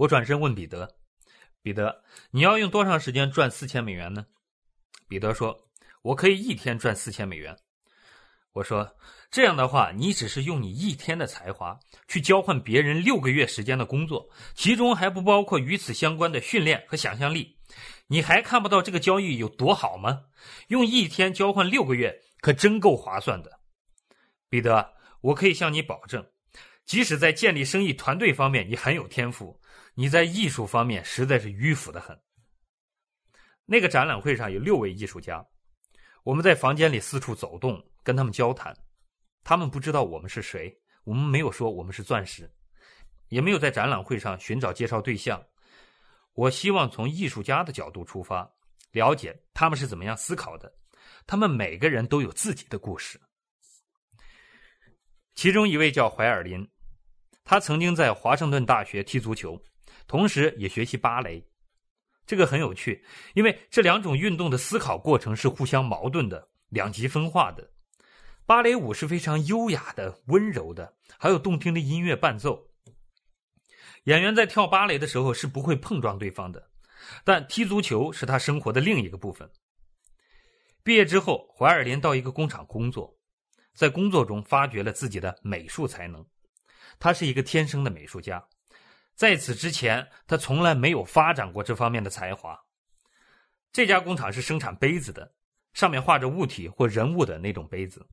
我转身问彼得：“彼得，你要用多长时间赚四千美元呢？”彼得说：“我可以一天赚四千美元。”我说：“这样的话，你只是用你一天的才华去交换别人六个月时间的工作，其中还不包括与此相关的训练和想象力。你还看不到这个交易有多好吗？用一天交换六个月，可真够划算的。”彼得，我可以向你保证，即使在建立生意团队方面你很有天赋，你在艺术方面实在是迂腐的很。那个展览会上有六位艺术家，我们在房间里四处走动。跟他们交谈，他们不知道我们是谁，我们没有说我们是钻石，也没有在展览会上寻找介绍对象。我希望从艺术家的角度出发，了解他们是怎么样思考的。他们每个人都有自己的故事。其中一位叫怀尔林，他曾经在华盛顿大学踢足球，同时也学习芭蕾。这个很有趣，因为这两种运动的思考过程是互相矛盾的，两极分化的。芭蕾舞是非常优雅的、温柔的，还有动听的音乐伴奏。演员在跳芭蕾的时候是不会碰撞对方的，但踢足球是他生活的另一个部分。毕业之后，怀尔林到一个工厂工作，在工作中发掘了自己的美术才能。他是一个天生的美术家，在此之前，他从来没有发展过这方面的才华。这家工厂是生产杯子的，上面画着物体或人物的那种杯子。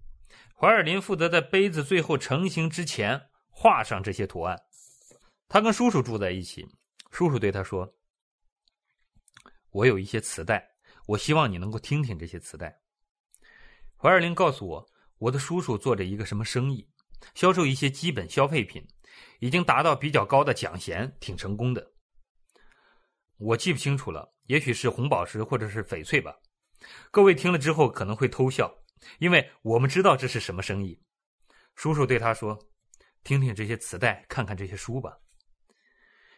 怀尔林负责在杯子最后成型之前画上这些图案。他跟叔叔住在一起，叔叔对他说：“我有一些磁带，我希望你能够听听这些磁带。”怀尔林告诉我，我的叔叔做着一个什么生意，销售一些基本消费品，已经达到比较高的奖衔，挺成功的。我记不清楚了，也许是红宝石或者是翡翠吧。各位听了之后可能会偷笑。因为我们知道这是什么生意，叔叔对他说：“听听这些磁带，看看这些书吧。”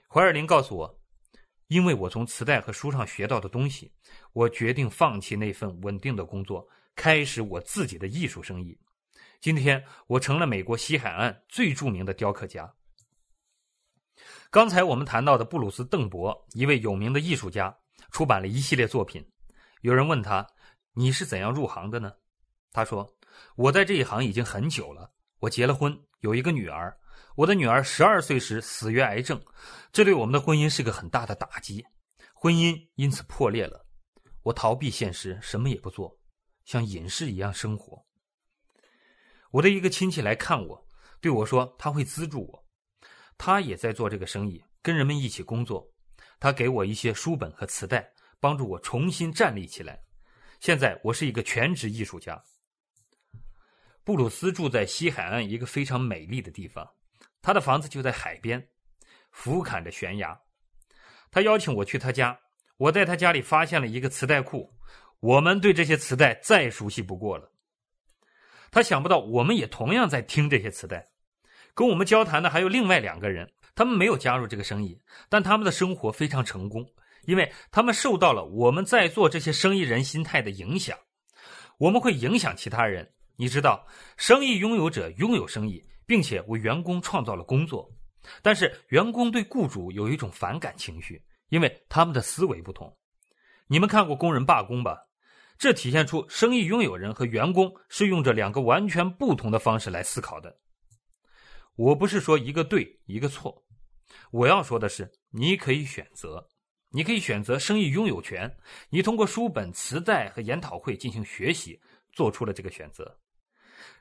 怀尔林告诉我：“因为我从磁带和书上学到的东西，我决定放弃那份稳定的工作，开始我自己的艺术生意。今天，我成了美国西海岸最著名的雕刻家。”刚才我们谈到的布鲁斯·邓博，一位有名的艺术家，出版了一系列作品。有人问他：“你是怎样入行的呢？”他说：“我在这一行已经很久了。我结了婚，有一个女儿。我的女儿十二岁时死于癌症，这对我们的婚姻是个很大的打击，婚姻因此破裂了。我逃避现实，什么也不做，像隐士一样生活。我的一个亲戚来看我，对我说他会资助我。他也在做这个生意，跟人们一起工作。他给我一些书本和磁带，帮助我重新站立起来。现在我是一个全职艺术家。”布鲁斯住在西海岸一个非常美丽的地方，他的房子就在海边，俯瞰着悬崖。他邀请我去他家，我在他家里发现了一个磁带库，我们对这些磁带再熟悉不过了。他想不到我们也同样在听这些磁带。跟我们交谈的还有另外两个人，他们没有加入这个生意，但他们的生活非常成功，因为他们受到了我们在做这些生意人心态的影响。我们会影响其他人。你知道，生意拥有者拥有生意，并且为员工创造了工作，但是员工对雇主有一种反感情绪，因为他们的思维不同。你们看过工人罢工吧？这体现出生意拥有人和员工是用着两个完全不同的方式来思考的。我不是说一个对一个错，我要说的是，你可以选择，你可以选择生意拥有权，你通过书本、磁带和研讨会进行学习，做出了这个选择。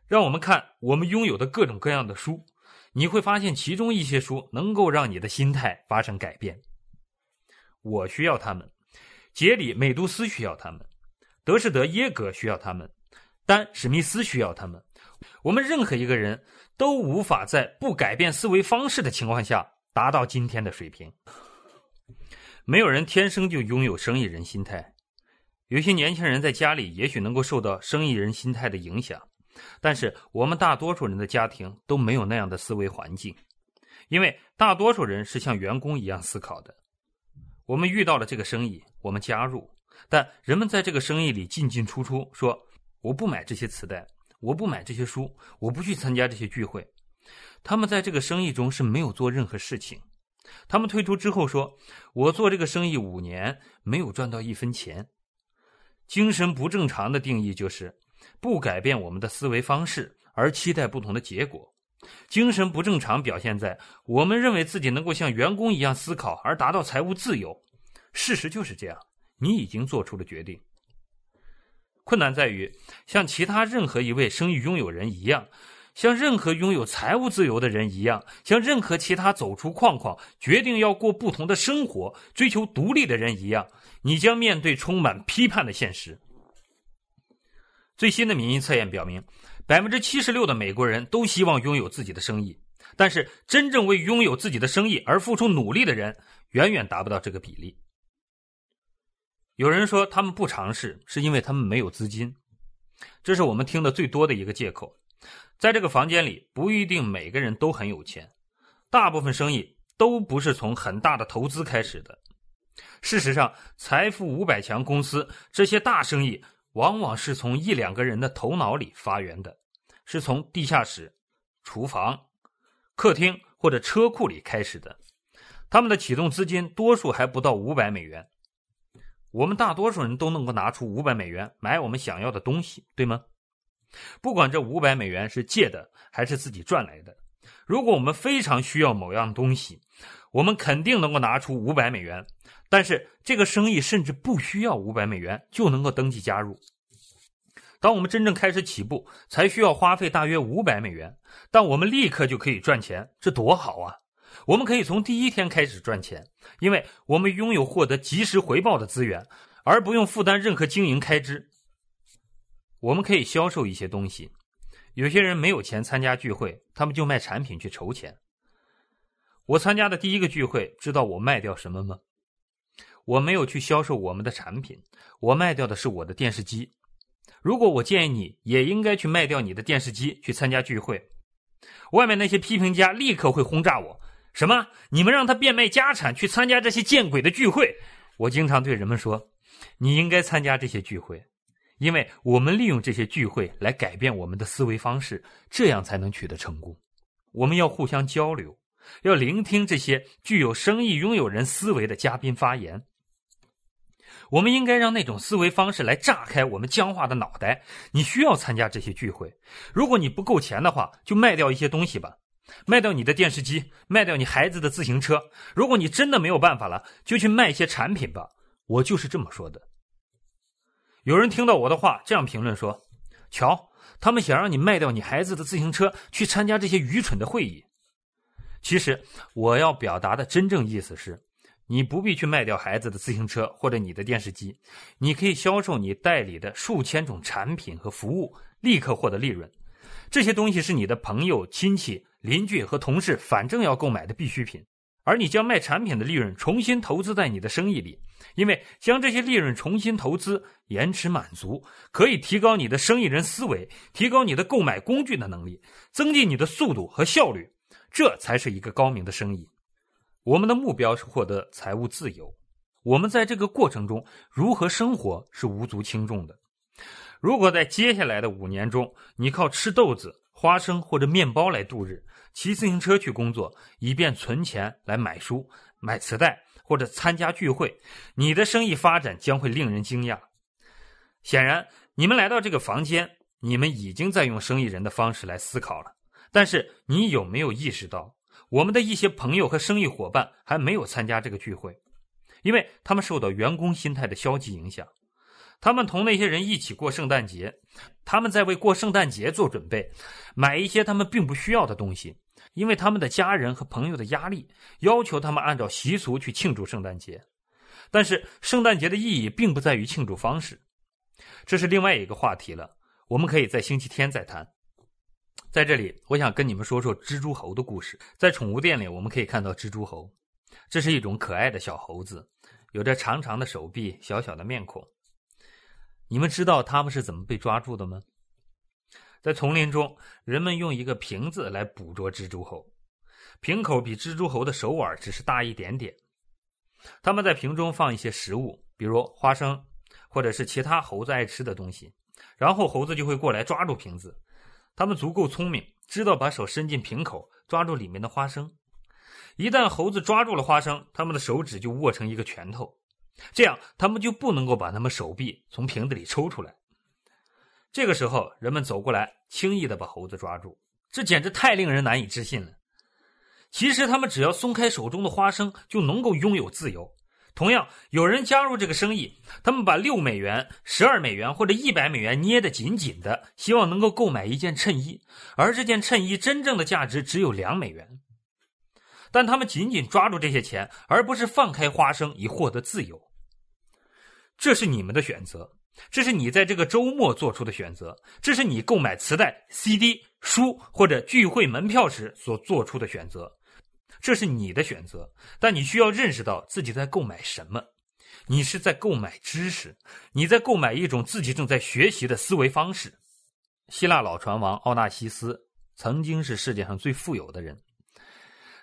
让我们看我们拥有的各种各样的书，你会发现其中一些书能够让你的心态发生改变。我需要他们，杰里美杜斯需要他们，德士德耶格需要他们，丹史密斯需要他们。我们任何一个人都无法在不改变思维方式的情况下达到今天的水平。没有人天生就拥有生意人心态，有些年轻人在家里也许能够受到生意人心态的影响。但是我们大多数人的家庭都没有那样的思维环境，因为大多数人是像员工一样思考的。我们遇到了这个生意，我们加入，但人们在这个生意里进进出出，说我不买这些磁带，我不买这些书，我不去参加这些聚会。他们在这个生意中是没有做任何事情，他们退出之后说：“我做这个生意五年，没有赚到一分钱。”精神不正常的定义就是不改变我们的思维方式，而期待不同的结果。精神不正常表现在我们认为自己能够像员工一样思考而达到财务自由。事实就是这样，你已经做出了决定。困难在于，像其他任何一位生意拥有人一样，像任何拥有财务自由的人一样，像任何其他走出框框、决定要过不同的生活、追求独立的人一样，你将面对充满批判的现实。最新的民意测验表明。百分之七十六的美国人都希望拥有自己的生意，但是真正为拥有自己的生意而付出努力的人远远达不到这个比例。有人说他们不尝试是因为他们没有资金，这是我们听的最多的一个借口。在这个房间里，不一定每个人都很有钱，大部分生意都不是从很大的投资开始的。事实上，财富五百强公司这些大生意。往往是从一两个人的头脑里发源的，是从地下室、厨房、客厅或者车库里开始的。他们的启动资金多数还不到五百美元。我们大多数人都能够拿出五百美元买我们想要的东西，对吗？不管这五百美元是借的还是自己赚来的，如果我们非常需要某样东西，我们肯定能够拿出五百美元。但是这个生意甚至不需要五百美元就能够登记加入。当我们真正开始起步，才需要花费大约五百美元，但我们立刻就可以赚钱，这多好啊！我们可以从第一天开始赚钱，因为我们拥有获得及时回报的资源，而不用负担任何经营开支。我们可以销售一些东西。有些人没有钱参加聚会，他们就卖产品去筹钱。我参加的第一个聚会，知道我卖掉什么吗？我没有去销售我们的产品，我卖掉的是我的电视机。如果我建议你也应该去卖掉你的电视机去参加聚会，外面那些批评家立刻会轰炸我：什么？你们让他变卖家产去参加这些见鬼的聚会？我经常对人们说：你应该参加这些聚会，因为我们利用这些聚会来改变我们的思维方式，这样才能取得成功。我们要互相交流，要聆听这些具有生意拥有人思维的嘉宾发言。我们应该让那种思维方式来炸开我们僵化的脑袋。你需要参加这些聚会。如果你不够钱的话，就卖掉一些东西吧，卖掉你的电视机，卖掉你孩子的自行车。如果你真的没有办法了，就去卖一些产品吧。我就是这么说的。有人听到我的话，这样评论说：“瞧，他们想让你卖掉你孩子的自行车，去参加这些愚蠢的会议。”其实，我要表达的真正意思是。你不必去卖掉孩子的自行车或者你的电视机，你可以销售你代理的数千种产品和服务，立刻获得利润。这些东西是你的朋友、亲戚、邻居和同事反正要购买的必需品，而你将卖产品的利润重新投资在你的生意里，因为将这些利润重新投资，延迟满足，可以提高你的生意人思维，提高你的购买工具的能力，增进你的速度和效率，这才是一个高明的生意。我们的目标是获得财务自由，我们在这个过程中如何生活是无足轻重的。如果在接下来的五年中，你靠吃豆子、花生或者面包来度日，骑自行车去工作，以便存钱来买书、买磁带或者参加聚会，你的生意发展将会令人惊讶。显然，你们来到这个房间，你们已经在用生意人的方式来思考了。但是，你有没有意识到？我们的一些朋友和生意伙伴还没有参加这个聚会，因为他们受到员工心态的消极影响。他们同那些人一起过圣诞节，他们在为过圣诞节做准备，买一些他们并不需要的东西，因为他们的家人和朋友的压力要求他们按照习俗去庆祝圣诞节。但是，圣诞节的意义并不在于庆祝方式，这是另外一个话题了。我们可以在星期天再谈。在这里，我想跟你们说说蜘蛛猴的故事。在宠物店里，我们可以看到蜘蛛猴，这是一种可爱的小猴子，有着长长的手臂、小小的面孔。你们知道它们是怎么被抓住的吗？在丛林中，人们用一个瓶子来捕捉蜘蛛猴，瓶口比蜘蛛猴的手腕只是大一点点。他们在瓶中放一些食物，比如花生，或者是其他猴子爱吃的东西，然后猴子就会过来抓住瓶子。他们足够聪明，知道把手伸进瓶口，抓住里面的花生。一旦猴子抓住了花生，他们的手指就握成一个拳头，这样他们就不能够把他们手臂从瓶子里抽出来。这个时候，人们走过来，轻易的把猴子抓住，这简直太令人难以置信了。其实，他们只要松开手中的花生，就能够拥有自由。同样，有人加入这个生意，他们把六美元、十二美元或者一百美元捏得紧紧的，希望能够购买一件衬衣，而这件衬衣真正的价值只有两美元。但他们紧紧抓住这些钱，而不是放开花生以获得自由。这是你们的选择，这是你在这个周末做出的选择，这是你购买磁带、CD、书或者聚会门票时所做出的选择。这是你的选择，但你需要认识到自己在购买什么。你是在购买知识，你在购买一种自己正在学习的思维方式。希腊老船王奥纳西斯曾经是世界上最富有的人，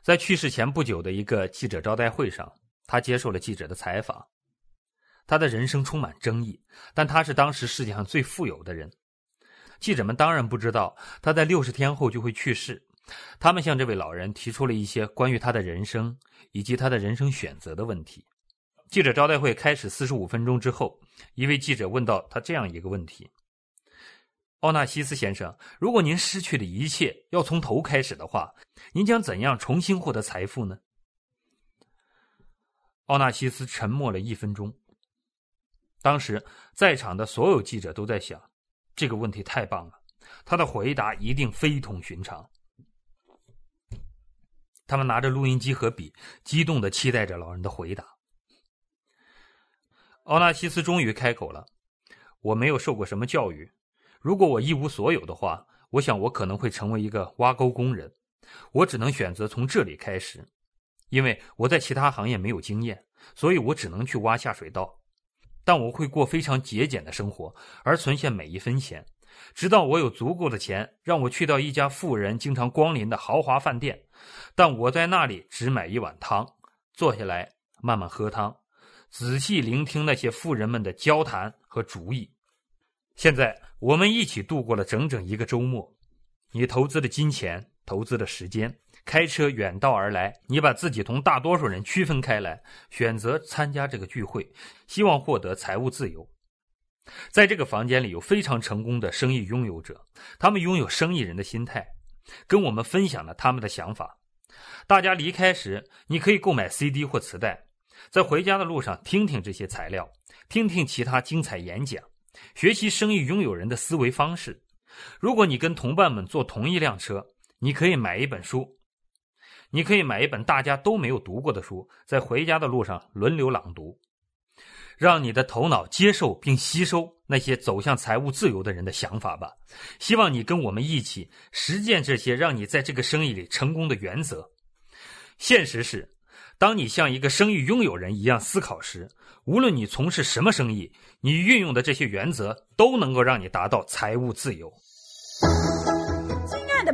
在去世前不久的一个记者招待会上，他接受了记者的采访。他的人生充满争议，但他是当时世界上最富有的人。记者们当然不知道他在六十天后就会去世。他们向这位老人提出了一些关于他的人生以及他的人生选择的问题。记者招待会开始四十五分钟之后，一位记者问到他这样一个问题：“奥纳西斯先生，如果您失去的一切要从头开始的话，您将怎样重新获得财富呢？”奥纳西斯沉默了一分钟。当时在场的所有记者都在想：这个问题太棒了，他的回答一定非同寻常。他们拿着录音机和笔，激动的期待着老人的回答。奥纳西斯终于开口了：“我没有受过什么教育，如果我一无所有的话，我想我可能会成为一个挖沟工人。我只能选择从这里开始，因为我在其他行业没有经验，所以我只能去挖下水道。但我会过非常节俭的生活，而存下每一分钱。”直到我有足够的钱，让我去到一家富人经常光临的豪华饭店，但我在那里只买一碗汤，坐下来慢慢喝汤，仔细聆听那些富人们的交谈和主意。现在我们一起度过了整整一个周末，你投资的金钱，投资的时间，开车远道而来，你把自己同大多数人区分开来，选择参加这个聚会，希望获得财务自由。在这个房间里有非常成功的生意拥有者，他们拥有生意人的心态，跟我们分享了他们的想法。大家离开时，你可以购买 CD 或磁带，在回家的路上听听这些材料，听听其他精彩演讲，学习生意拥有人的思维方式。如果你跟同伴们坐同一辆车，你可以买一本书，你可以买一本大家都没有读过的书，在回家的路上轮流朗读。让你的头脑接受并吸收那些走向财务自由的人的想法吧。希望你跟我们一起实践这些让你在这个生意里成功的原则。现实是，当你像一个生意拥有人一样思考时，无论你从事什么生意，你运用的这些原则都能够让你达到财务自由。